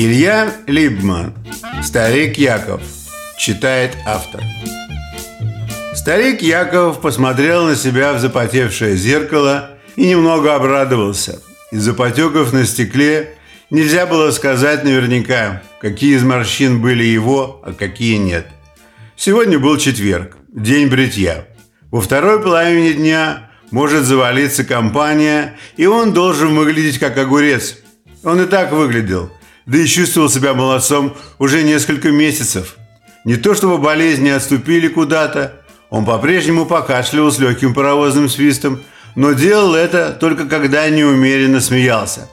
Илья Либман «Старик Яков» читает автор. Старик Яков посмотрел на себя в запотевшее зеркало и немного обрадовался. Из-за потеков на стекле нельзя было сказать наверняка, какие из морщин были его, а какие нет. Сегодня был четверг, день бритья. Во второй половине дня может завалиться компания, и он должен выглядеть как огурец. Он и так выглядел – да и чувствовал себя молодцом уже несколько месяцев. Не то чтобы болезни отступили куда-то, он по-прежнему покашливал с легким паровозным свистом, но делал это только когда неумеренно смеялся.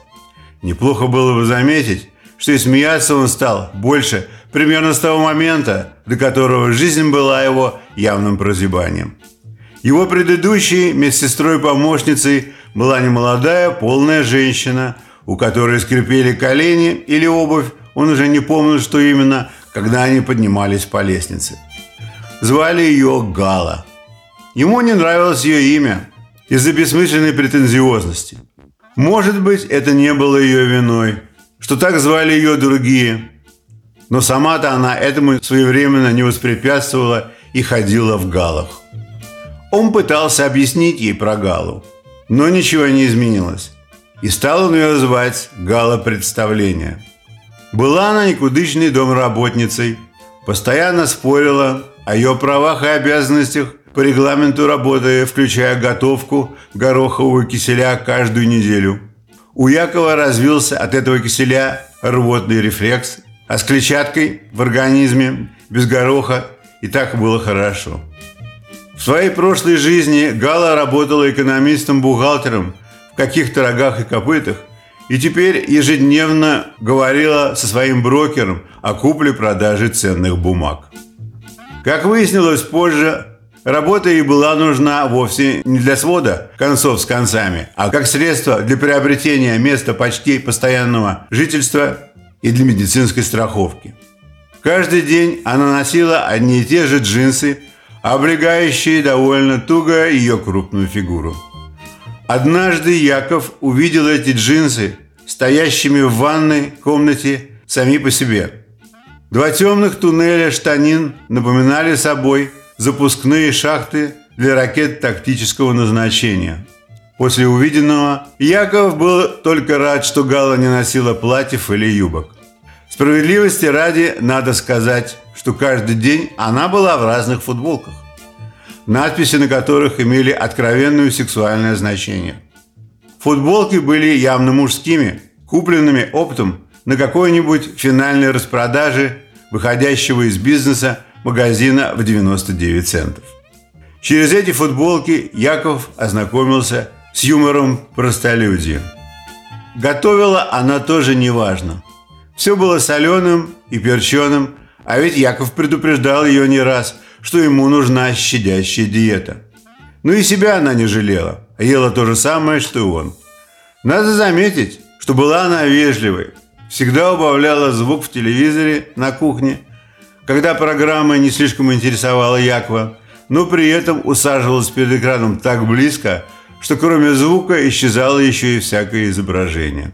Неплохо было бы заметить, что и смеяться он стал больше примерно с того момента, до которого жизнь была его явным прозябанием. Его предыдущей медсестрой-помощницей была немолодая полная женщина – у которой скрипели колени или обувь, он уже не помнил, что именно, когда они поднимались по лестнице. Звали ее Гала. Ему не нравилось ее имя из-за бессмысленной претензиозности. Может быть, это не было ее виной, что так звали ее другие. Но сама-то она этому своевременно не воспрепятствовала и ходила в галах. Он пытался объяснить ей про Галу, но ничего не изменилось и стал он ее звать Гала Представление. Была она никудышной домработницей, постоянно спорила о ее правах и обязанностях по регламенту работы, включая готовку горохового киселя каждую неделю. У Якова развился от этого киселя рвотный рефлекс, а с клетчаткой в организме без гороха и так было хорошо. В своей прошлой жизни Гала работала экономистом-бухгалтером – каких-то рогах и копытах, и теперь ежедневно говорила со своим брокером о купле-продаже ценных бумаг. Как выяснилось позже, работа ей была нужна вовсе не для свода концов с концами, а как средство для приобретения места почти постоянного жительства и для медицинской страховки. Каждый день она носила одни и те же джинсы, облегающие довольно туго ее крупную фигуру – Однажды Яков увидел эти джинсы, стоящими в ванной комнате сами по себе. Два темных туннеля штанин напоминали собой запускные шахты для ракет тактического назначения. После увиденного Яков был только рад, что Гала не носила платьев или юбок. Справедливости ради надо сказать, что каждый день она была в разных футболках надписи на которых имели откровенное сексуальное значение. Футболки были явно мужскими, купленными оптом на какой-нибудь финальной распродаже выходящего из бизнеса магазина в 99 центов. Через эти футболки Яков ознакомился с юмором простолюдия. Готовила она тоже неважно. Все было соленым и перченым, а ведь Яков предупреждал ее не раз – что ему нужна щадящая диета. Ну и себя она не жалела, а ела то же самое, что и он. Надо заметить, что была она вежливой, всегда убавляла звук в телевизоре на кухне, когда программа не слишком интересовала Якова, но при этом усаживалась перед экраном так близко, что кроме звука исчезало еще и всякое изображение.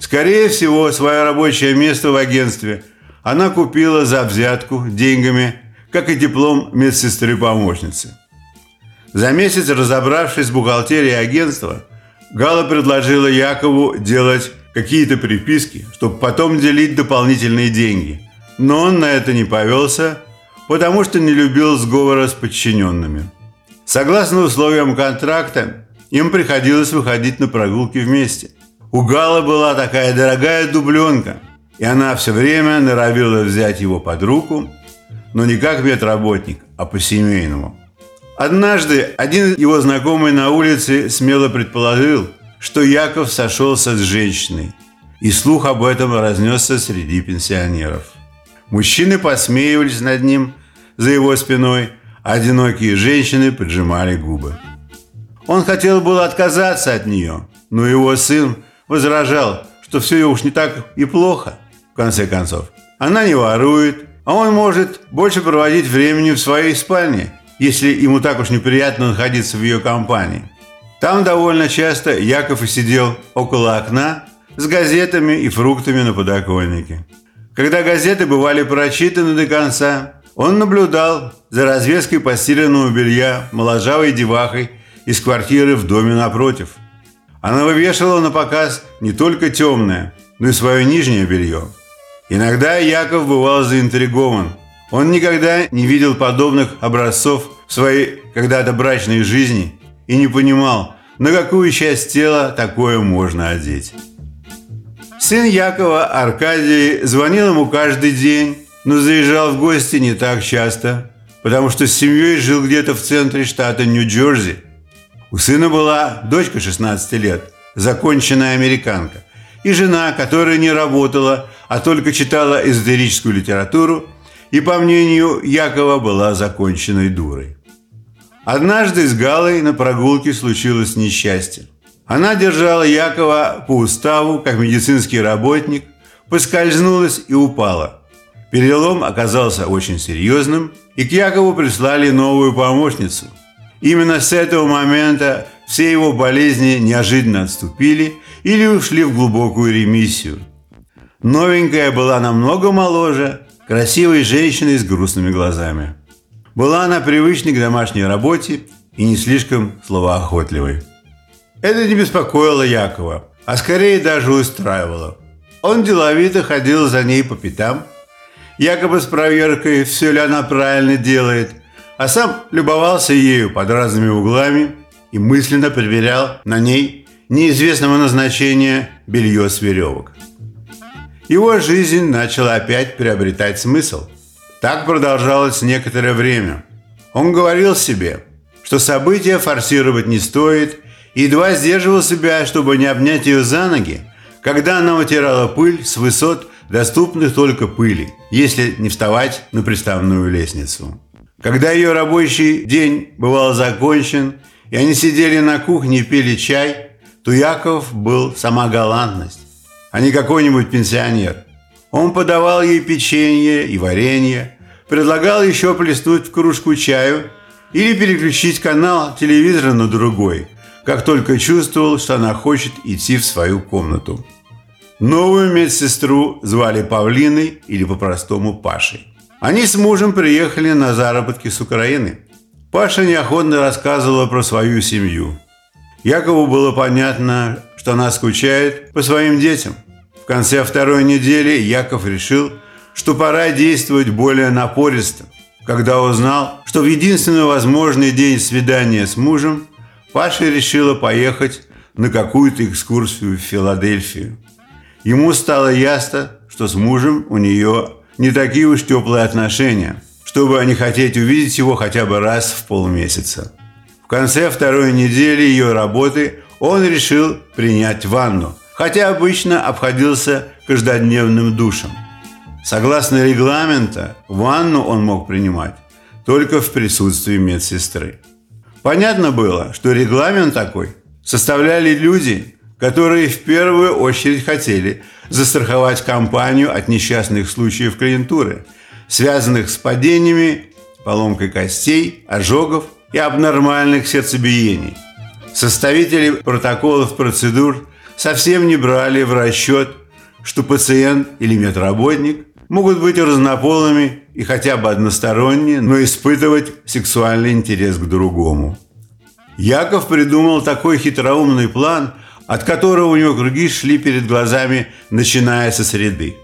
Скорее всего, свое рабочее место в агентстве она купила за взятку деньгами как и диплом медсестры-помощницы. За месяц, разобравшись с бухгалтерией агентства, Гала предложила Якову делать какие-то приписки, чтобы потом делить дополнительные деньги. Но он на это не повелся, потому что не любил сговора с подчиненными. Согласно условиям контракта, им приходилось выходить на прогулки вместе. У Гала была такая дорогая дубленка, и она все время норовила взять его под руку но не как ветработник, а по-семейному. Однажды один его знакомый на улице смело предположил, что Яков сошелся с женщиной, и слух об этом разнесся среди пенсионеров. Мужчины посмеивались над ним за его спиной, а одинокие женщины поджимали губы. Он хотел было отказаться от нее, но его сын возражал, что все уж не так и плохо, в конце концов. Она не ворует, а он может больше проводить времени в своей спальне, если ему так уж неприятно находиться в ее компании. Там довольно часто Яков и сидел около окна, с газетами и фруктами на подоконнике. Когда газеты бывали прочитаны до конца, он наблюдал за развеской постиранного белья моложавой девахой из квартиры в доме напротив. Она вывешивала на показ не только темное, но и свое нижнее белье. Иногда Яков бывал заинтригован. Он никогда не видел подобных образцов в своей когда-то брачной жизни и не понимал, на какую часть тела такое можно одеть. Сын Якова, Аркадий, звонил ему каждый день, но заезжал в гости не так часто, потому что с семьей жил где-то в центре штата Нью-Джерси. У сына была дочка 16 лет, законченная американка, и жена, которая не работала, а только читала эзотерическую литературу и, по мнению Якова, была законченной дурой. Однажды с Галой на прогулке случилось несчастье. Она держала Якова по уставу, как медицинский работник, поскользнулась и упала. Перелом оказался очень серьезным, и к Якову прислали новую помощницу. Именно с этого момента все его болезни неожиданно отступили или ушли в глубокую ремиссию. Новенькая была намного моложе, красивой женщиной с грустными глазами. Была она привычной к домашней работе и не слишком словоохотливой. Это не беспокоило Якова, а скорее даже устраивало. Он деловито ходил за ней по пятам, якобы с проверкой, все ли она правильно делает, а сам любовался ею под разными углами и мысленно проверял на ней неизвестного назначения белье с веревок. Его жизнь начала опять приобретать смысл. Так продолжалось некоторое время. Он говорил себе, что события форсировать не стоит едва сдерживал себя, чтобы не обнять ее за ноги, когда она вытирала пыль с высот, доступных только пыли, если не вставать на приставную лестницу. Когда ее рабочий день бывал закончен, и они сидели на кухне и пили чай, то Яков был сама галантность, а не какой-нибудь пенсионер. Он подавал ей печенье и варенье, предлагал еще плеснуть в кружку чаю или переключить канал телевизора на другой – как только чувствовал, что она хочет идти в свою комнату. Новую медсестру звали Павлиной или по-простому Пашей. Они с мужем приехали на заработки с Украины. Паша неохотно рассказывала про свою семью. Якову было понятно, что она скучает по своим детям. В конце второй недели Яков решил, что пора действовать более напористо, когда узнал, что в единственный возможный день свидания с мужем Паша решила поехать на какую-то экскурсию в Филадельфию. Ему стало ясно, что с мужем у нее не такие уж теплые отношения, чтобы не хотеть увидеть его хотя бы раз в полмесяца. В конце второй недели ее работы он решил принять ванну, хотя обычно обходился каждодневным душем. Согласно регламента, ванну он мог принимать только в присутствии медсестры. Понятно было, что регламент такой составляли люди, которые в первую очередь хотели застраховать компанию от несчастных случаев клиентуры, связанных с падениями, поломкой костей, ожогов и абнормальных сердцебиений. Составители протоколов процедур совсем не брали в расчет, что пациент или медработник могут быть разнополыми и хотя бы односторонне, но испытывать сексуальный интерес к другому. Яков придумал такой хитроумный план, от которого у него круги шли перед глазами, начиная со среды.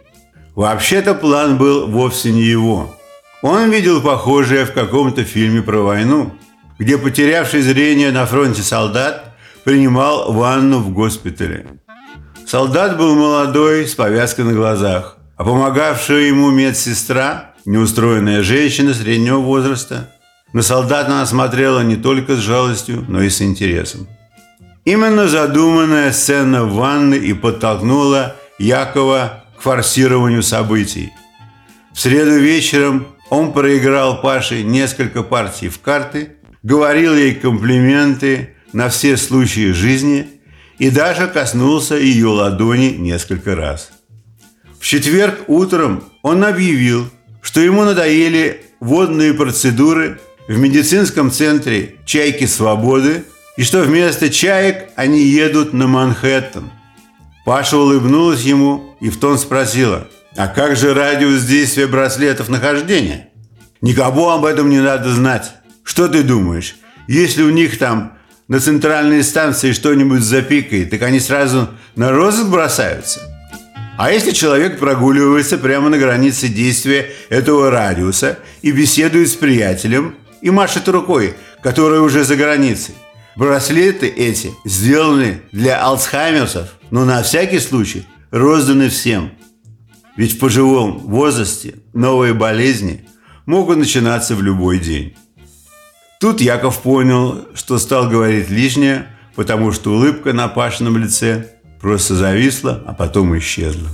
Вообще-то план был вовсе не его. Он видел похожее в каком-то фильме про войну, где потерявший зрение на фронте солдат принимал ванну в госпитале. Солдат был молодой, с повязкой на глазах, а помогавшая ему медсестра, неустроенная женщина среднего возраста, на солдата она смотрела не только с жалостью, но и с интересом. Именно задуманная сцена в ванной и подтолкнула Якова к форсированию событий. В среду вечером он проиграл Паше несколько партий в карты, говорил ей комплименты на все случаи жизни и даже коснулся ее ладони несколько раз. В четверг утром он объявил, что ему надоели водные процедуры в медицинском центре «Чайки свободы» и что вместо чаек они едут на Манхэттен. Паша улыбнулась ему и в тон спросила, а как же радиус действия браслетов нахождения? Никому об этом не надо знать. Что ты думаешь, если у них там на центральной станции что-нибудь запикает, так они сразу на розыск бросаются? А если человек прогуливается прямо на границе действия этого радиуса и беседует с приятелем и машет рукой, которая уже за границей? Браслеты эти сделаны для алцхаймерсов, но на всякий случай розданы всем. Ведь в пожилом возрасте новые болезни могут начинаться в любой день. Тут Яков понял, что стал говорить лишнее, потому что улыбка на Пашином лице просто зависла, а потом исчезла.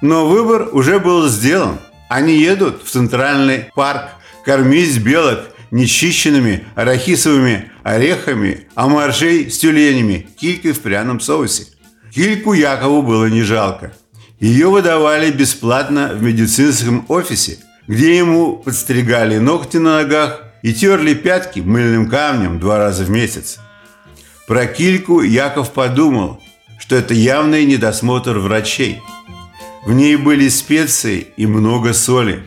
Но выбор уже был сделан. Они едут в центральный парк кормить белок нечищенными арахисовыми орехами, а моржей с тюленями, килькой в пряном соусе. Кильку Якову было не жалко. Ее выдавали бесплатно в медицинском офисе, где ему подстригали ногти на ногах и терли пятки мыльным камнем два раза в месяц. Про кильку Яков подумал, что это явный недосмотр врачей. В ней были специи и много соли.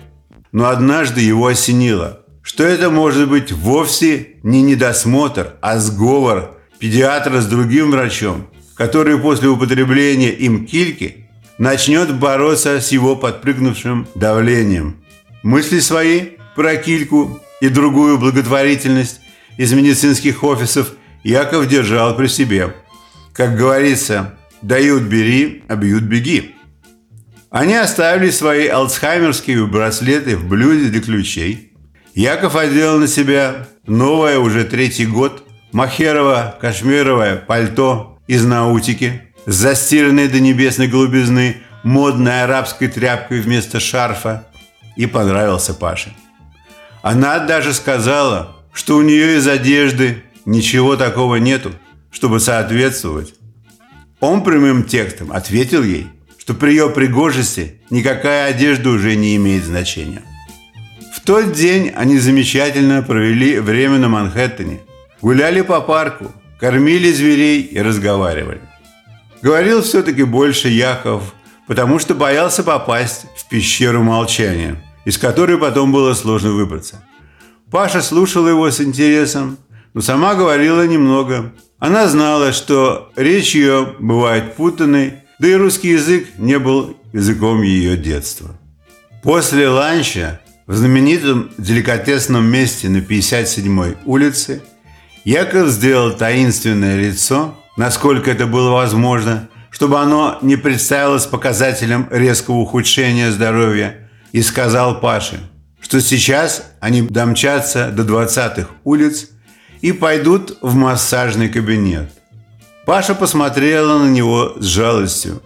Но однажды его осенило, что это может быть вовсе не недосмотр, а сговор педиатра с другим врачом, который после употребления им кильки начнет бороться с его подпрыгнувшим давлением. Мысли свои про кильку и другую благотворительность из медицинских офисов Яков держал при себе. Как говорится, дают бери, а бьют беги. Они оставили свои альцхаймерские браслеты в блюде для ключей. Яков одел на себя новое уже третий год махерово кашмировое пальто из наутики с до небесной голубизны модной арабской тряпкой вместо шарфа и понравился Паше. Она даже сказала, что у нее из одежды ничего такого нету, чтобы соответствовать. Он прямым текстом ответил ей, что при ее пригожести никакая одежда уже не имеет значения. В тот день они замечательно провели время на Манхэттене, гуляли по парку, кормили зверей и разговаривали. Говорил все-таки больше Яков, потому что боялся попасть в пещеру молчания – из которой потом было сложно выбраться. Паша слушала его с интересом, но сама говорила немного. Она знала, что речь ее бывает путанной, да и русский язык не был языком ее детства. После ланча в знаменитом деликатесном месте на 57-й улице Яков сделал таинственное лицо, насколько это было возможно, чтобы оно не представилось показателем резкого ухудшения здоровья, и сказал Паше, что сейчас они домчатся до 20-х улиц и пойдут в массажный кабинет. Паша посмотрела на него с жалостью.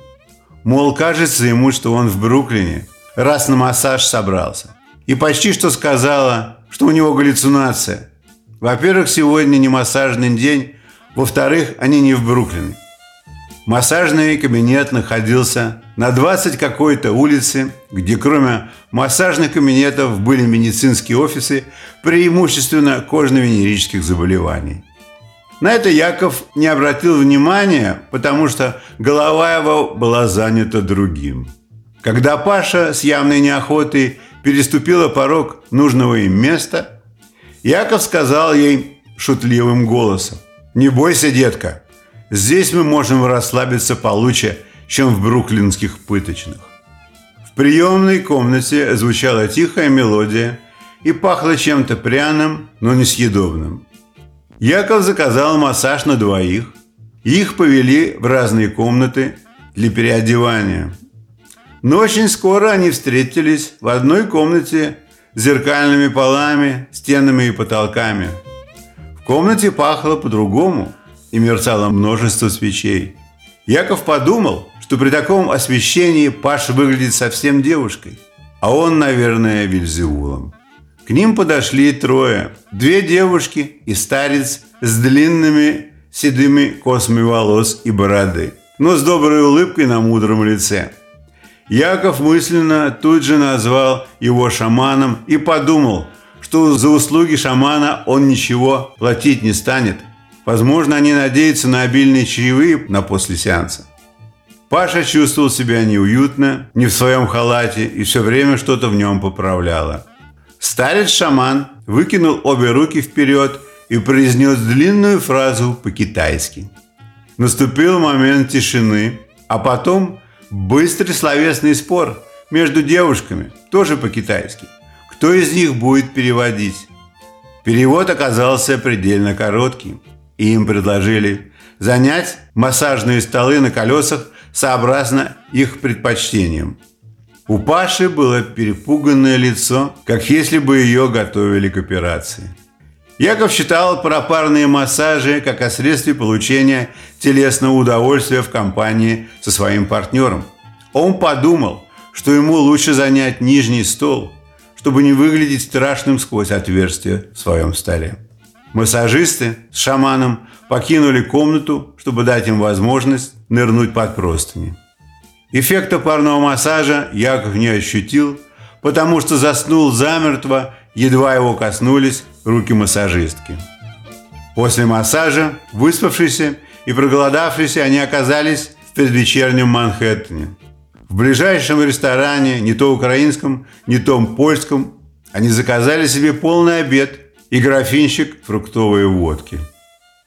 Мол, кажется ему, что он в Бруклине, раз на массаж собрался. И почти что сказала, что у него галлюцинация. Во-первых, сегодня не массажный день, во-вторых, они не в Бруклине. Массажный кабинет находился на 20 какой-то улице, где кроме массажных кабинетов были медицинские офисы, преимущественно кожно-венерических заболеваний. На это Яков не обратил внимания, потому что голова его была занята другим. Когда Паша с явной неохотой переступила порог нужного им места, Яков сказал ей шутливым голосом, «Не бойся, детка, Здесь мы можем расслабиться получше, чем в бруклинских пыточных. В приемной комнате звучала тихая мелодия и пахло чем-то пряным, но несъедобным. Яков заказал массаж на двоих, их повели в разные комнаты для переодевания. Но очень скоро они встретились в одной комнате с зеркальными полами, стенами и потолками. В комнате пахло по-другому – и мерцало множество свечей. Яков подумал, что при таком освещении Паша выглядит совсем девушкой, а он, наверное, Вильзеулом. К ним подошли трое. Две девушки и старец с длинными седыми космами волос и бороды, но с доброй улыбкой на мудром лице. Яков мысленно тут же назвал его шаманом и подумал, что за услуги шамана он ничего платить не станет – Возможно, они надеются на обильные чаевые на после сеанса. Паша чувствовал себя неуютно, не в своем халате, и все время что-то в нем поправляло. Старец-шаман выкинул обе руки вперед и произнес длинную фразу по-китайски. Наступил момент тишины, а потом быстрый словесный спор между девушками, тоже по-китайски. Кто из них будет переводить? Перевод оказался предельно коротким, и им предложили занять массажные столы на колесах сообразно их предпочтениям. У Паши было перепуганное лицо, как если бы ее готовили к операции. Яков считал пропарные массажи как о средстве получения телесного удовольствия в компании со своим партнером. Он подумал, что ему лучше занять нижний стол, чтобы не выглядеть страшным сквозь отверстие в своем столе. Массажисты с шаманом покинули комнату, чтобы дать им возможность нырнуть под простыни. Эффекта парного массажа Яков не ощутил, потому что заснул замертво, едва его коснулись руки массажистки. После массажа, выспавшиеся и проголодавшиеся, они оказались в предвечернем Манхэттене. В ближайшем ресторане, не то украинском, не то польском, они заказали себе полный обед и графинчик фруктовой водки.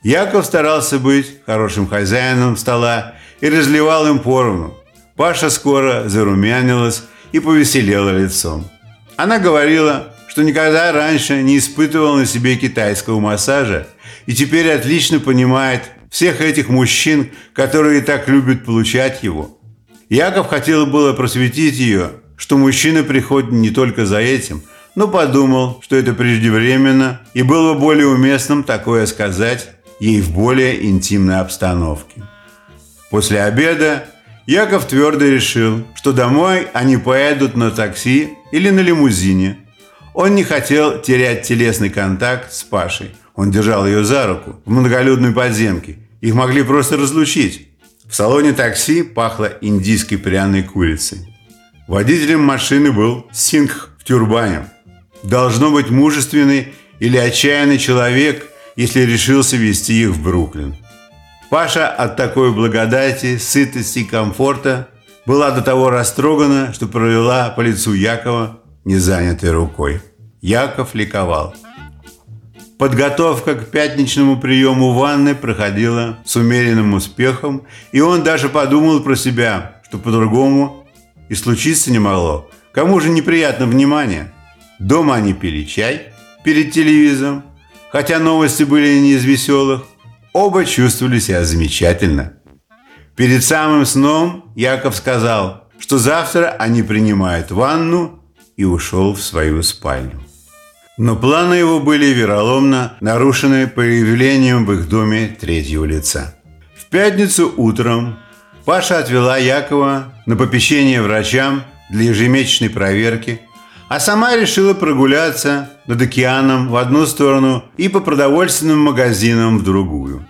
Яков старался быть хорошим хозяином стола и разливал им поровну. Паша скоро зарумянилась и повеселела лицом. Она говорила, что никогда раньше не испытывала на себе китайского массажа и теперь отлично понимает всех этих мужчин, которые так любят получать его. Яков хотел было просветить ее, что мужчина приходит не только за этим, но подумал, что это преждевременно и было бы более уместным такое сказать ей в более интимной обстановке. После обеда Яков твердо решил, что домой они поедут на такси или на лимузине. Он не хотел терять телесный контакт с Пашей. Он держал ее за руку в многолюдной подземке. Их могли просто разлучить. В салоне такси пахло индийской пряной курицей. Водителем машины был Сингх в тюрбане. Должно быть мужественный или отчаянный человек, если решился вести их в Бруклин. Паша от такой благодати, сытости и комфорта была до того растрогана, что провела по лицу Якова незанятой рукой. Яков ликовал. Подготовка к пятничному приему ванны проходила с умеренным успехом, и он даже подумал про себя, что по-другому и случиться не могло. Кому же неприятно внимание? Дома они пили чай перед телевизором, хотя новости были не из веселых, Оба чувствовали себя замечательно. Перед самым сном Яков сказал, что завтра они принимают ванну и ушел в свою спальню. Но планы его были вероломно нарушены появлением в их доме третьего лица. В пятницу утром Паша отвела Якова на попечение врачам для ежемесячной проверки, а сама решила прогуляться над океаном в одну сторону и по продовольственным магазинам в другую.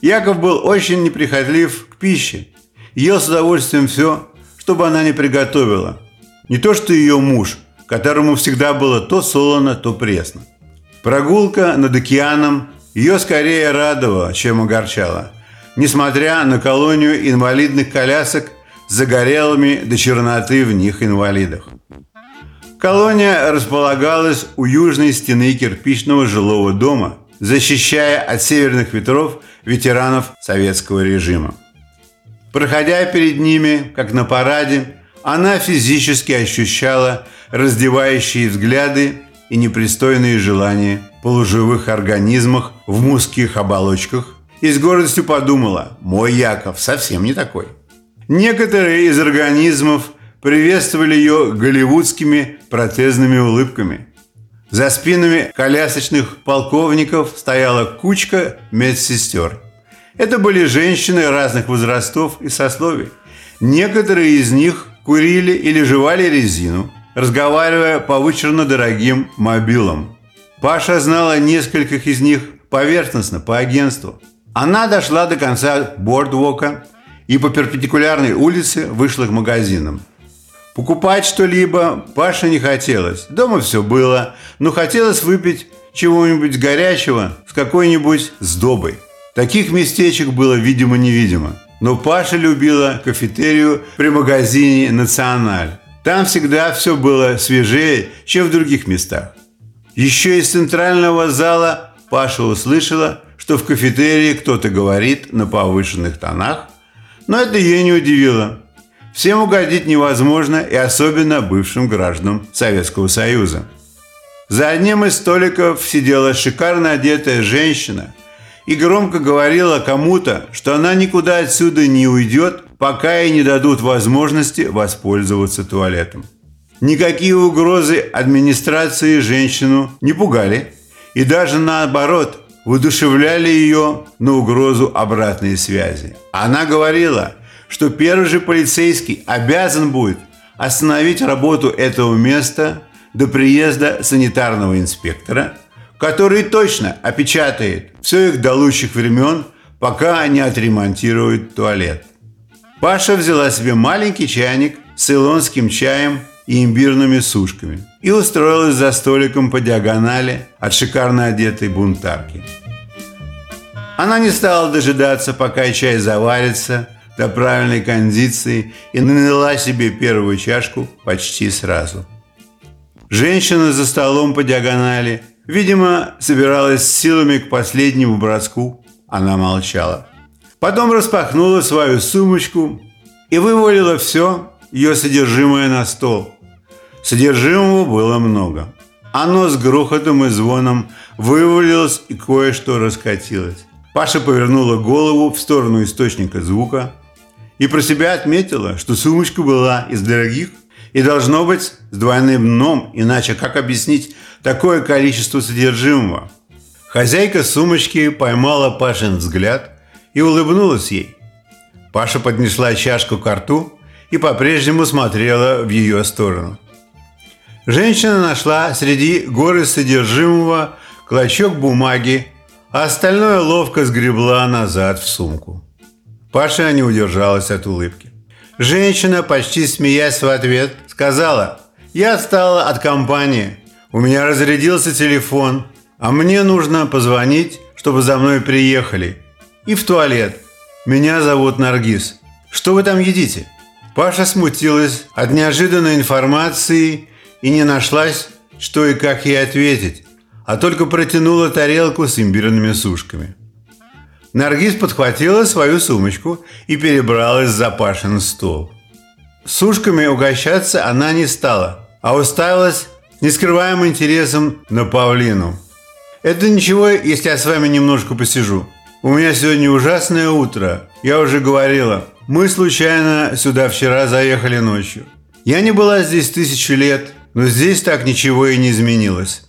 Яков был очень неприхотлив к пище. Ел с удовольствием все, чтобы она не приготовила. Не то что ее муж, которому всегда было то солоно, то пресно. Прогулка над океаном ее скорее радовала, чем огорчала, несмотря на колонию инвалидных колясок с загорелыми до черноты в них инвалидах. Колония располагалась у южной стены кирпичного жилого дома, защищая от северных ветров ветеранов советского режима. Проходя перед ними, как на параде, она физически ощущала раздевающие взгляды и непристойные желания полуживых организмах в мужских оболочках и с гордостью подумала, мой Яков совсем не такой. Некоторые из организмов – приветствовали ее голливудскими протезными улыбками. За спинами колясочных полковников стояла кучка медсестер. Это были женщины разных возрастов и сословий. Некоторые из них курили или жевали резину, разговаривая по вычурно дорогим мобилам. Паша знала нескольких из них поверхностно, по агентству. Она дошла до конца бордвока и по перпендикулярной улице вышла к магазинам. Покупать что-либо Паше не хотелось. Дома все было, но хотелось выпить чего-нибудь горячего с какой-нибудь сдобой. Таких местечек было видимо-невидимо. Но Паша любила кафетерию при магазине «Националь». Там всегда все было свежее, чем в других местах. Еще из центрального зала Паша услышала, что в кафетерии кто-то говорит на повышенных тонах, но это ее не удивило. Всем угодить невозможно и особенно бывшим гражданам Советского Союза. За одним из столиков сидела шикарно одетая женщина и громко говорила кому-то, что она никуда отсюда не уйдет, пока ей не дадут возможности воспользоваться туалетом. Никакие угрозы администрации женщину не пугали, и даже наоборот воодушевляли ее на угрозу обратной связи. Она говорила, что первый же полицейский обязан будет остановить работу этого места до приезда санитарного инспектора, который точно опечатает все их до лучших времен, пока они отремонтируют туалет. Паша взяла себе маленький чайник с цейлонским чаем и имбирными сушками и устроилась за столиком по диагонали от шикарно одетой бунтарки. Она не стала дожидаться, пока чай заварится до правильной кондиции и налила себе первую чашку почти сразу. Женщина за столом по диагонали, видимо, собиралась силами к последнему броску. Она молчала. Потом распахнула свою сумочку и вывалила все ее содержимое на стол. Содержимого было много. Оно с грохотом и звоном вывалилось и кое-что раскатилось. Паша повернула голову в сторону источника звука и про себя отметила, что сумочка была из дорогих и должно быть с двойным дном, иначе как объяснить такое количество содержимого? Хозяйка сумочки поймала Пашин взгляд и улыбнулась ей. Паша поднесла чашку к рту и по-прежнему смотрела в ее сторону. Женщина нашла среди горы содержимого клочок бумаги, а остальное ловко сгребла назад в сумку. Паша не удержалась от улыбки. Женщина, почти смеясь в ответ, сказала, «Я отстала от компании, у меня разрядился телефон, а мне нужно позвонить, чтобы за мной приехали. И в туалет. Меня зовут Наргиз. Что вы там едите?» Паша смутилась от неожиданной информации и не нашлась, что и как ей ответить, а только протянула тарелку с имбирными сушками. Наргиз подхватила свою сумочку и перебралась за Пашин стол. Сушками угощаться она не стала, а уставилась с нескрываемым интересом на Павлину. «Это ничего, если я с вами немножко посижу. У меня сегодня ужасное утро. Я уже говорила, мы случайно сюда вчера заехали ночью. Я не была здесь тысячу лет, но здесь так ничего и не изменилось.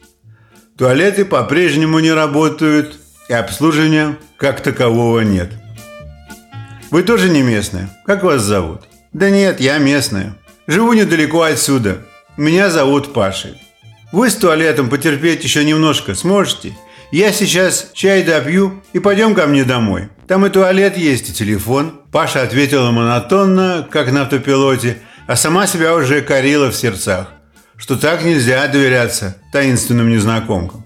Туалеты по-прежнему не работают, и обслуживания как такового нет. Вы тоже не местная? Как вас зовут? Да нет, я местная. Живу недалеко отсюда. Меня зовут Пашей. Вы с туалетом потерпеть еще немножко сможете? Я сейчас чай допью и пойдем ко мне домой. Там и туалет есть, и телефон. Паша ответила монотонно, как на автопилоте, а сама себя уже корила в сердцах, что так нельзя доверяться таинственным незнакомкам.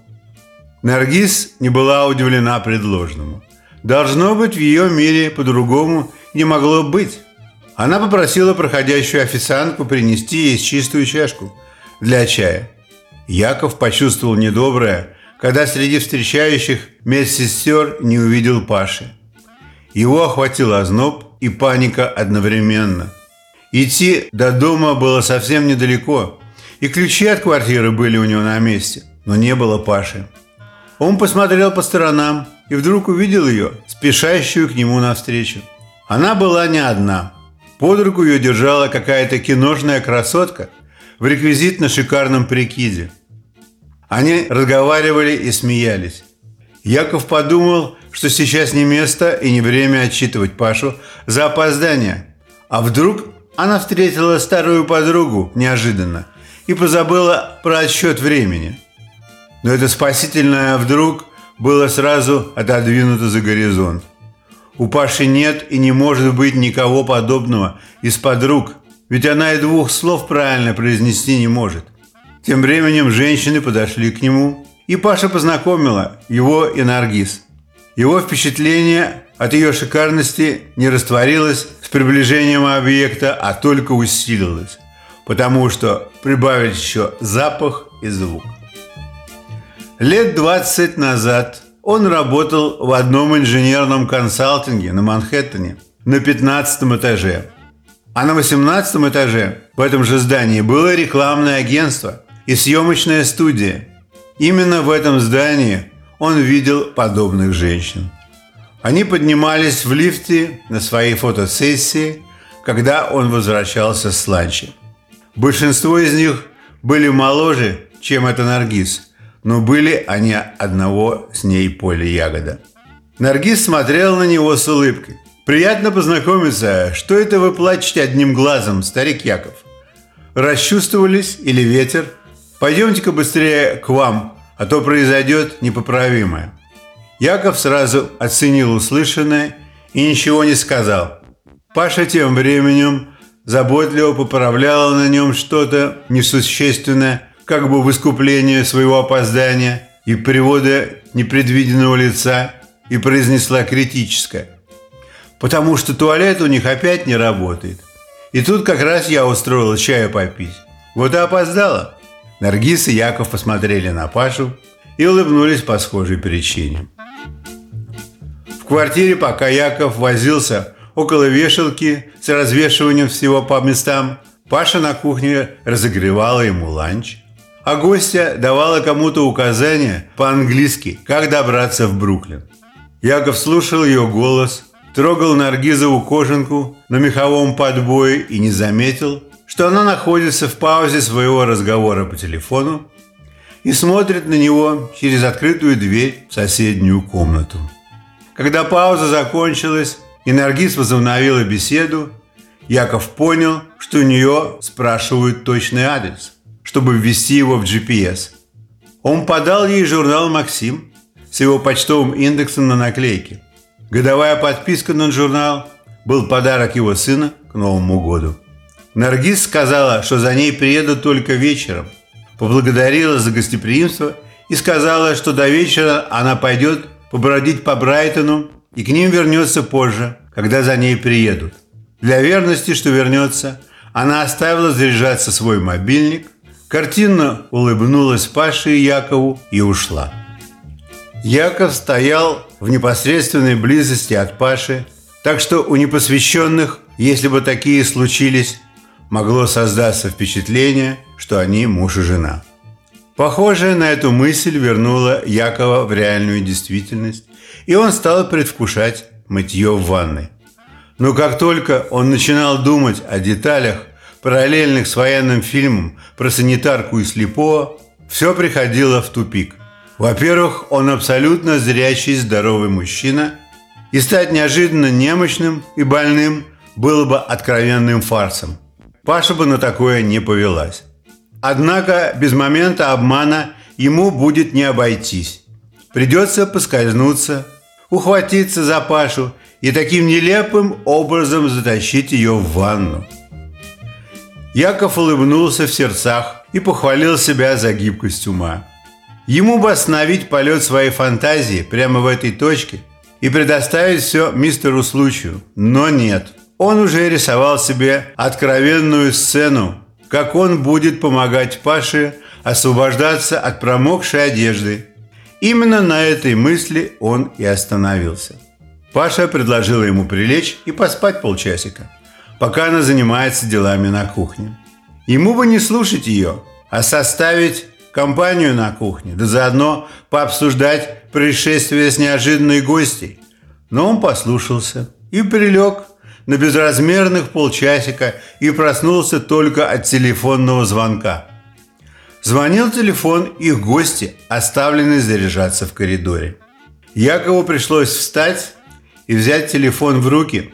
Наргиз не была удивлена предложенному. Должно быть, в ее мире по-другому не могло быть. Она попросила проходящую официантку принести ей чистую чашку для чая. Яков почувствовал недоброе, когда среди встречающих медсестер не увидел Паши. Его охватил озноб и паника одновременно. Идти до дома было совсем недалеко, и ключи от квартиры были у него на месте, но не было Паши. Он посмотрел по сторонам и вдруг увидел ее, спешащую к нему навстречу. Она была не одна. Под руку ее держала какая-то киношная красотка в реквизитно шикарном прикиде. Они разговаривали и смеялись. Яков подумал, что сейчас не место и не время отчитывать Пашу за опоздание. А вдруг она встретила старую подругу неожиданно и позабыла про отсчет времени – но это спасительное вдруг было сразу отодвинуто за горизонт. У Паши нет и не может быть никого подобного из подруг, ведь она и двух слов правильно произнести не может. Тем временем женщины подошли к нему, и Паша познакомила его и Наргиз. Его впечатление от ее шикарности не растворилась с приближением объекта, а только усилилась, потому что прибавить еще запах и звук. Лет 20 назад он работал в одном инженерном консалтинге на Манхэттене на 15 этаже. А на 18 этаже в этом же здании было рекламное агентство и съемочная студия. Именно в этом здании он видел подобных женщин. Они поднимались в лифте на своей фотосессии, когда он возвращался с ланча. Большинство из них были моложе, чем это Наргиз, но были они одного с ней поля ягода. Наргиз смотрел на него с улыбкой. «Приятно познакомиться. Что это вы плачете одним глазом, старик Яков? Расчувствовались или ветер? Пойдемте-ка быстрее к вам, а то произойдет непоправимое». Яков сразу оценил услышанное и ничего не сказал. Паша тем временем заботливо поправляла на нем что-то несущественное, как бы в искупление своего опоздания и привода непредвиденного лица, и произнесла критическое. «Потому что туалет у них опять не работает. И тут как раз я устроила чаю попить. Вот и опоздала». Наргиз и Яков посмотрели на Пашу и улыбнулись по схожей причине. В квартире, пока Яков возился около вешалки с развешиванием всего по местам, Паша на кухне разогревала ему ланч, а гостья давала кому-то указания по-английски, как добраться в Бруклин. Яков слушал ее голос, трогал Наргизову кожанку на меховом подбое и не заметил, что она находится в паузе своего разговора по телефону и смотрит на него через открытую дверь в соседнюю комнату. Когда пауза закончилась и Наргиз возобновила беседу, Яков понял, что у нее спрашивают точный адрес, чтобы ввести его в GPS. Он подал ей журнал «Максим» с его почтовым индексом на наклейке. Годовая подписка на журнал был подарок его сына к Новому году. Наргиз сказала, что за ней приедут только вечером, поблагодарила за гостеприимство и сказала, что до вечера она пойдет побродить по Брайтону и к ним вернется позже, когда за ней приедут. Для верности, что вернется, она оставила заряжаться свой мобильник, картинно улыбнулась Паше и Якову и ушла. Яков стоял в непосредственной близости от Паши, так что у непосвященных, если бы такие случились, могло создаться впечатление, что они муж и жена. Похоже, на эту мысль вернула Якова в реальную действительность, и он стал предвкушать мытье в ванной. Но как только он начинал думать о деталях, параллельных с военным фильмом про санитарку и слепого, все приходило в тупик. Во-первых, он абсолютно зрячий здоровый мужчина, и стать неожиданно немощным и больным было бы откровенным фарсом – Паша бы на такое не повелась. Однако без момента обмана ему будет не обойтись. Придется поскользнуться, ухватиться за Пашу и таким нелепым образом затащить ее в ванну. Яков улыбнулся в сердцах и похвалил себя за гибкость ума. Ему бы остановить полет своей фантазии прямо в этой точке и предоставить все мистеру случаю, но нет – он уже рисовал себе откровенную сцену, как он будет помогать Паше освобождаться от промокшей одежды. Именно на этой мысли он и остановился. Паша предложила ему прилечь и поспать полчасика, пока она занимается делами на кухне. Ему бы не слушать ее, а составить компанию на кухне, да заодно пообсуждать происшествие с неожиданной гостьей. Но он послушался и прилег, на безразмерных полчасика и проснулся только от телефонного звонка. Звонил телефон их гости, оставленный заряжаться в коридоре. Якову пришлось встать и взять телефон в руки.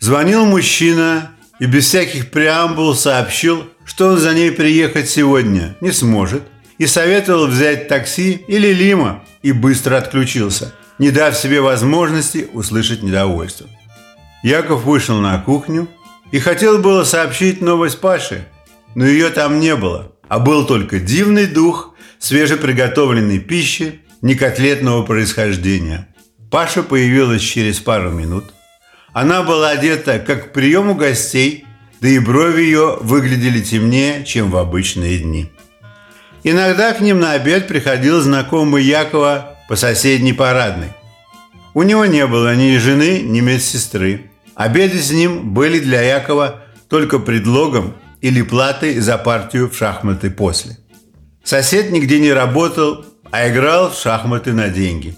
Звонил мужчина и без всяких преамбул сообщил, что он за ней приехать сегодня не сможет, и советовал взять такси или лима, и быстро отключился, не дав себе возможности услышать недовольство. Яков вышел на кухню и хотел было сообщить новость Паше, но ее там не было, а был только дивный дух свежеприготовленной пищи некотлетного происхождения. Паша появилась через пару минут. Она была одета как к приему гостей, да и брови ее выглядели темнее, чем в обычные дни. Иногда к ним на обед приходил знакомый Якова по соседней парадной. У него не было ни жены, ни медсестры. Обеды с ним были для Якова только предлогом или платой за партию в шахматы после. Сосед нигде не работал, а играл в шахматы на деньги.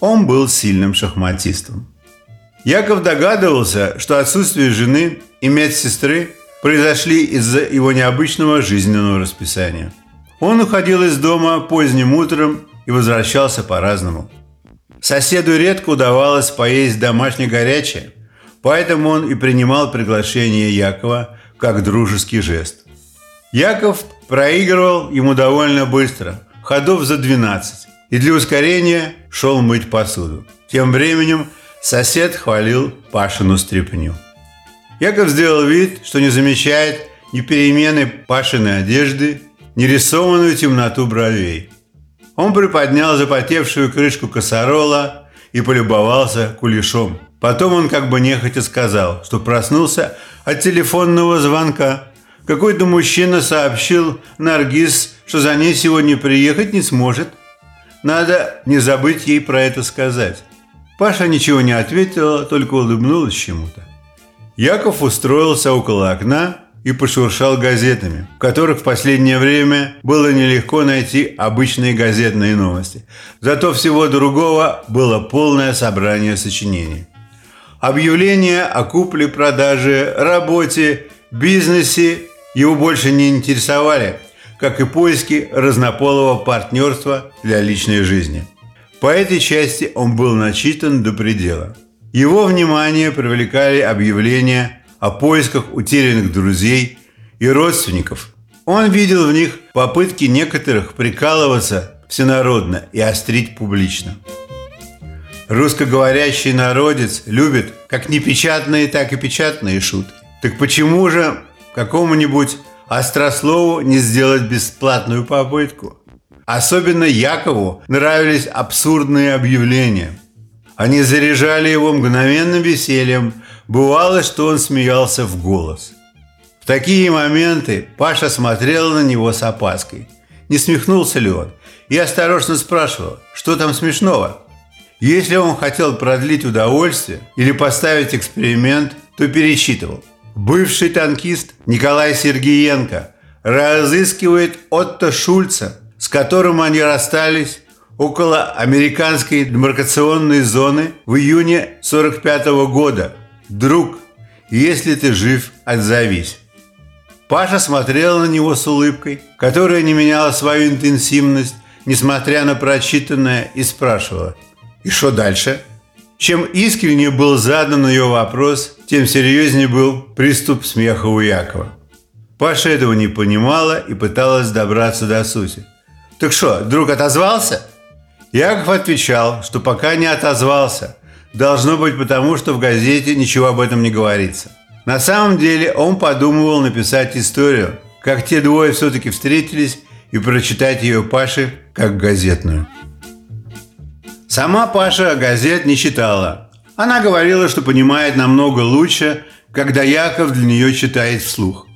Он был сильным шахматистом. Яков догадывался, что отсутствие жены и медсестры произошли из-за его необычного жизненного расписания. Он уходил из дома поздним утром и возвращался по-разному. Соседу редко удавалось поесть домашнее горячее, поэтому он и принимал приглашение Якова как дружеский жест. Яков проигрывал ему довольно быстро, ходов за 12, и для ускорения шел мыть посуду. Тем временем сосед хвалил Пашину стряпню. Яков сделал вид, что не замечает ни перемены Пашиной одежды, ни рисованную темноту бровей. Он приподнял запотевшую крышку косорола и полюбовался кулешом. Потом он как бы нехотя сказал, что проснулся от телефонного звонка. Какой-то мужчина сообщил Наргиз, что за ней сегодня приехать не сможет. Надо не забыть ей про это сказать. Паша ничего не ответила, только улыбнулась чему-то. Яков устроился около окна и пошуршал газетами, в которых в последнее время было нелегко найти обычные газетные новости. Зато всего другого было полное собрание сочинений. Объявления о купле-продаже, работе, бизнесе его больше не интересовали, как и поиски разнополого партнерства для личной жизни. По этой части он был начитан до предела. Его внимание привлекали объявления о поисках утерянных друзей и родственников. Он видел в них попытки некоторых прикалываться всенародно и острить публично. Русскоговорящий народец любит как непечатные, так и печатные шутки. Так почему же какому-нибудь острослову не сделать бесплатную попытку? Особенно Якову нравились абсурдные объявления. Они заряжали его мгновенным весельем, Бывало, что он смеялся в голос. В такие моменты Паша смотрел на него с опаской. Не смехнулся ли он? И осторожно спрашивал, что там смешного? Если он хотел продлить удовольствие или поставить эксперимент, то пересчитывал. Бывший танкист Николай Сергеенко разыскивает Отто Шульца, с которым они расстались около американской демаркационной зоны в июне 1945 года – «Друг, если ты жив, отзовись». Паша смотрела на него с улыбкой, которая не меняла свою интенсивность, несмотря на прочитанное, и спрашивала «И что дальше?». Чем искренне был задан ее вопрос, тем серьезнее был приступ смеха у Якова. Паша этого не понимала и пыталась добраться до сути. «Так что, друг отозвался?» Яков отвечал, что пока не отозвался – Должно быть потому, что в газете ничего об этом не говорится. На самом деле он подумывал написать историю, как те двое все-таки встретились и прочитать ее Паше как газетную. Сама Паша газет не читала. Она говорила, что понимает намного лучше, когда Яков для нее читает вслух.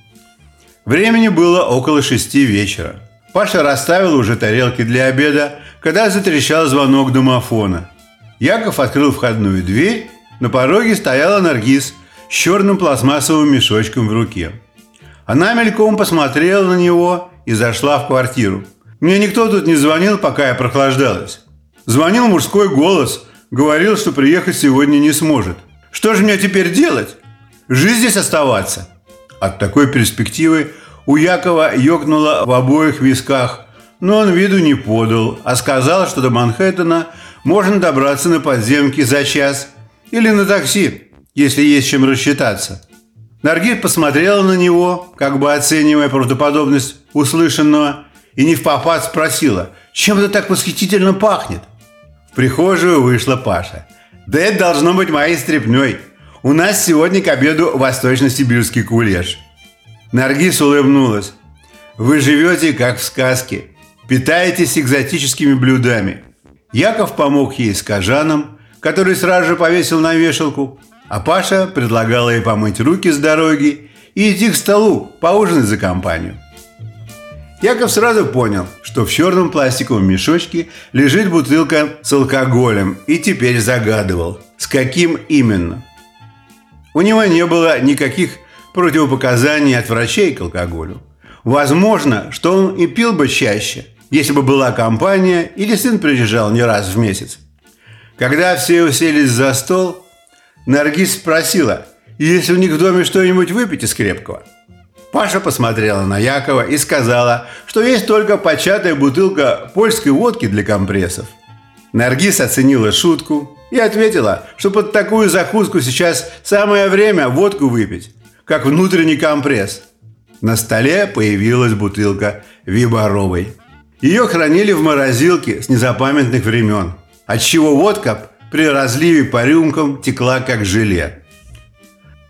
Времени было около шести вечера. Паша расставил уже тарелки для обеда, когда затрещал звонок домофона – Яков открыл входную дверь. На пороге стояла Наргиз с черным пластмассовым мешочком в руке. Она мельком посмотрела на него и зашла в квартиру. Мне никто тут не звонил, пока я прохлаждалась. Звонил мужской голос, говорил, что приехать сегодня не сможет. Что же мне теперь делать? Жить здесь оставаться? От такой перспективы у Якова ёкнуло в обоих висках, но он виду не подал, а сказал, что до Манхэттена – можно добраться на подземке за час или на такси, если есть чем рассчитаться. Наргиз посмотрела на него, как бы оценивая правдоподобность услышанного, и не в попад спросила, чем это так восхитительно пахнет. В прихожую вышла Паша. «Да это должно быть моей стряпней. У нас сегодня к обеду восточно-сибирский кулеш». Наргиз улыбнулась. «Вы живете, как в сказке. Питаетесь экзотическими блюдами. Яков помог ей с кожаном, который сразу же повесил на вешалку, а Паша предлагала ей помыть руки с дороги и идти к столу, поужинать за компанию. Яков сразу понял, что в черном пластиковом мешочке лежит бутылка с алкоголем и теперь загадывал, с каким именно. У него не было никаких противопоказаний от врачей к алкоголю. Возможно, что он и пил бы чаще, если бы была компания или сын приезжал не раз в месяц. Когда все уселись за стол, Наргиз спросила, есть ли у них в доме что-нибудь выпить из крепкого. Паша посмотрела на Якова и сказала, что есть только початая бутылка польской водки для компрессов. Наргиз оценила шутку и ответила, что под такую закуску сейчас самое время водку выпить, как внутренний компресс – на столе появилась бутылка Виборовой. Ее хранили в морозилке с незапамятных времен, отчего водка при разливе по рюмкам текла как желе.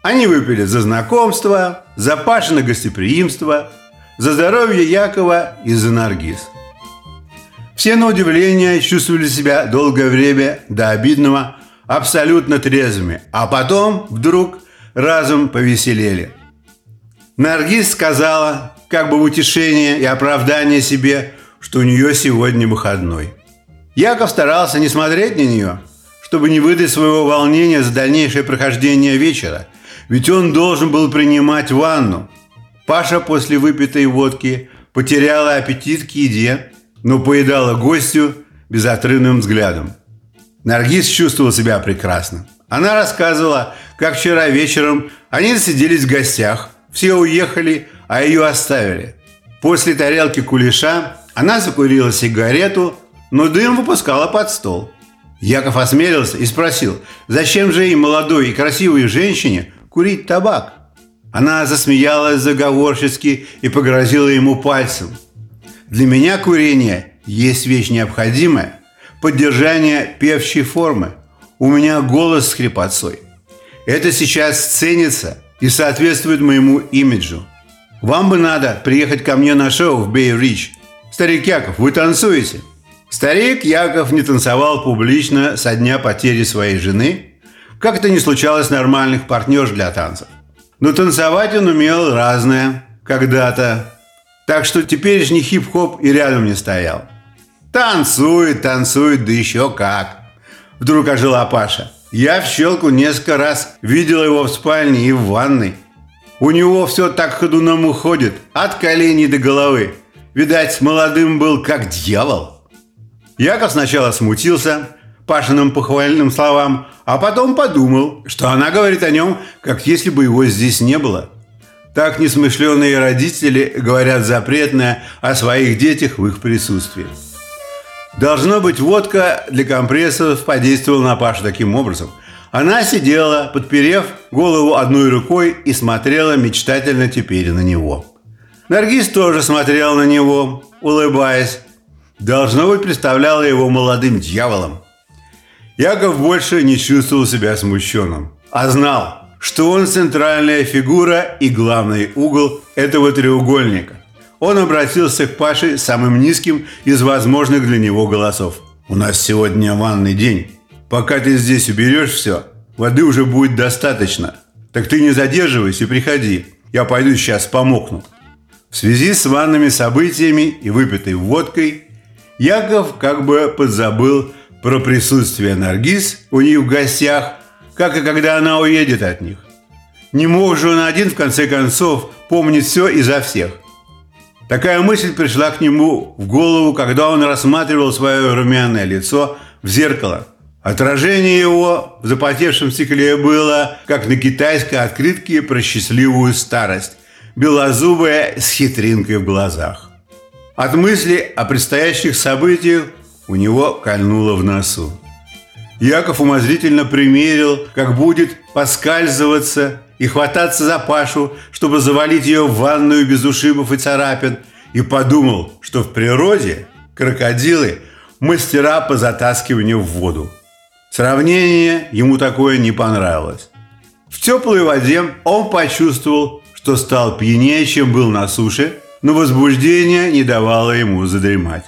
Они выпили за знакомство, за Пашино гостеприимство, за здоровье Якова и за Наргиз. Все на удивление чувствовали себя долгое время до обидного абсолютно трезвыми, а потом вдруг разом повеселели – Наргиз сказала, как бы в утешение и оправдание себе, что у нее сегодня выходной. Яков старался не смотреть на нее, чтобы не выдать своего волнения за дальнейшее прохождение вечера, ведь он должен был принимать ванну. Паша после выпитой водки потеряла аппетит к еде, но поедала гостю безотрывным взглядом. Наргиз чувствовал себя прекрасно. Она рассказывала, как вчера вечером они засиделись в гостях – все уехали, а ее оставили. После тарелки кулеша она закурила сигарету, но дым выпускала под стол. Яков осмелился и спросил, зачем же и молодой и красивой женщине курить табак? Она засмеялась заговорчески и погрозила ему пальцем. Для меня курение есть вещь необходимая, поддержание певчей формы. У меня голос с хрипотцой. Это сейчас ценится – и соответствует моему имиджу. Вам бы надо приехать ко мне на шоу в Бей-Рич. Старик Яков, вы танцуете? Старик Яков не танцевал публично со дня потери своей жены, как это не случалось нормальных партнерш для танцев. Но танцевать он умел разное когда-то, так что теперешний хип-хоп и рядом не стоял. Танцует, танцует, да еще как. Вдруг ожила Паша. Я в щелку несколько раз видел его в спальне и в ванной. У него все так ходуном уходит, от коленей до головы. Видать, молодым был как дьявол. Яков сначала смутился Пашиным похвальным словам, а потом подумал, что она говорит о нем, как если бы его здесь не было. Так несмышленые родители говорят запретное о своих детях в их присутствии. Должно быть, водка для компрессоров подействовала на Пашу таким образом. Она сидела, подперев голову одной рукой и смотрела мечтательно теперь на него. Наргиз тоже смотрел на него, улыбаясь. Должно быть, представляла его молодым дьяволом. Яков больше не чувствовал себя смущенным, а знал, что он центральная фигура и главный угол этого треугольника. Он обратился к Паше самым низким из возможных для него голосов. «У нас сегодня ванный день. Пока ты здесь уберешь все, воды уже будет достаточно. Так ты не задерживайся и приходи. Я пойду сейчас помокну». В связи с ванными событиями и выпитой водкой Яков как бы подзабыл про присутствие Наргиз у них в гостях, как и когда она уедет от них. Не мог же он один, в конце концов, помнить все и за всех – Такая мысль пришла к нему в голову, когда он рассматривал свое румяное лицо в зеркало. Отражение его в запотевшем стекле было, как на китайской открытке про счастливую старость, белозубая с хитринкой в глазах. От мысли о предстоящих событиях у него кольнуло в носу. Яков умозрительно примерил, как будет поскальзываться и хвататься за Пашу, чтобы завалить ее в ванную без ушибов и царапин, и подумал, что в природе крокодилы – мастера по затаскиванию в воду. Сравнение ему такое не понравилось. В теплой воде он почувствовал, что стал пьянее, чем был на суше, но возбуждение не давало ему задремать.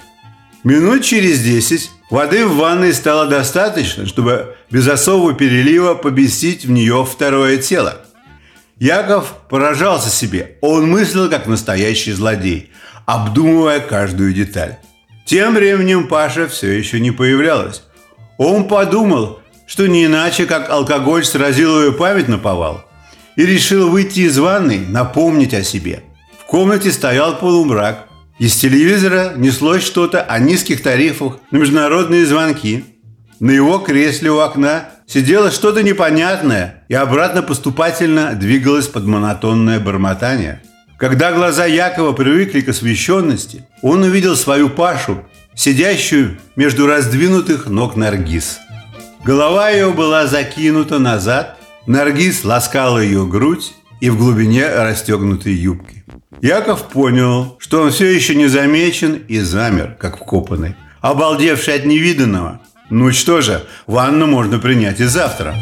Минут через десять воды в ванной стало достаточно, чтобы без особого перелива поместить в нее второе тело. Яков поражался себе. Он мыслил, как настоящий злодей, обдумывая каждую деталь. Тем временем Паша все еще не появлялась. Он подумал, что не иначе, как алкоголь сразил ее память на повал, и решил выйти из ванной, напомнить о себе. В комнате стоял полумрак. Из телевизора неслось что-то о низких тарифах на международные звонки. На его кресле у окна сидело что-то непонятное и обратно поступательно двигалось под монотонное бормотание. Когда глаза Якова привыкли к освещенности, он увидел свою Пашу, сидящую между раздвинутых ног Наргиз. Голова ее была закинута назад, Наргиз ласкала ее грудь и в глубине расстегнутой юбки. Яков понял, что он все еще не замечен и замер, как вкопанный, обалдевший от невиданного. Ну что же, ванну можно принять и завтра.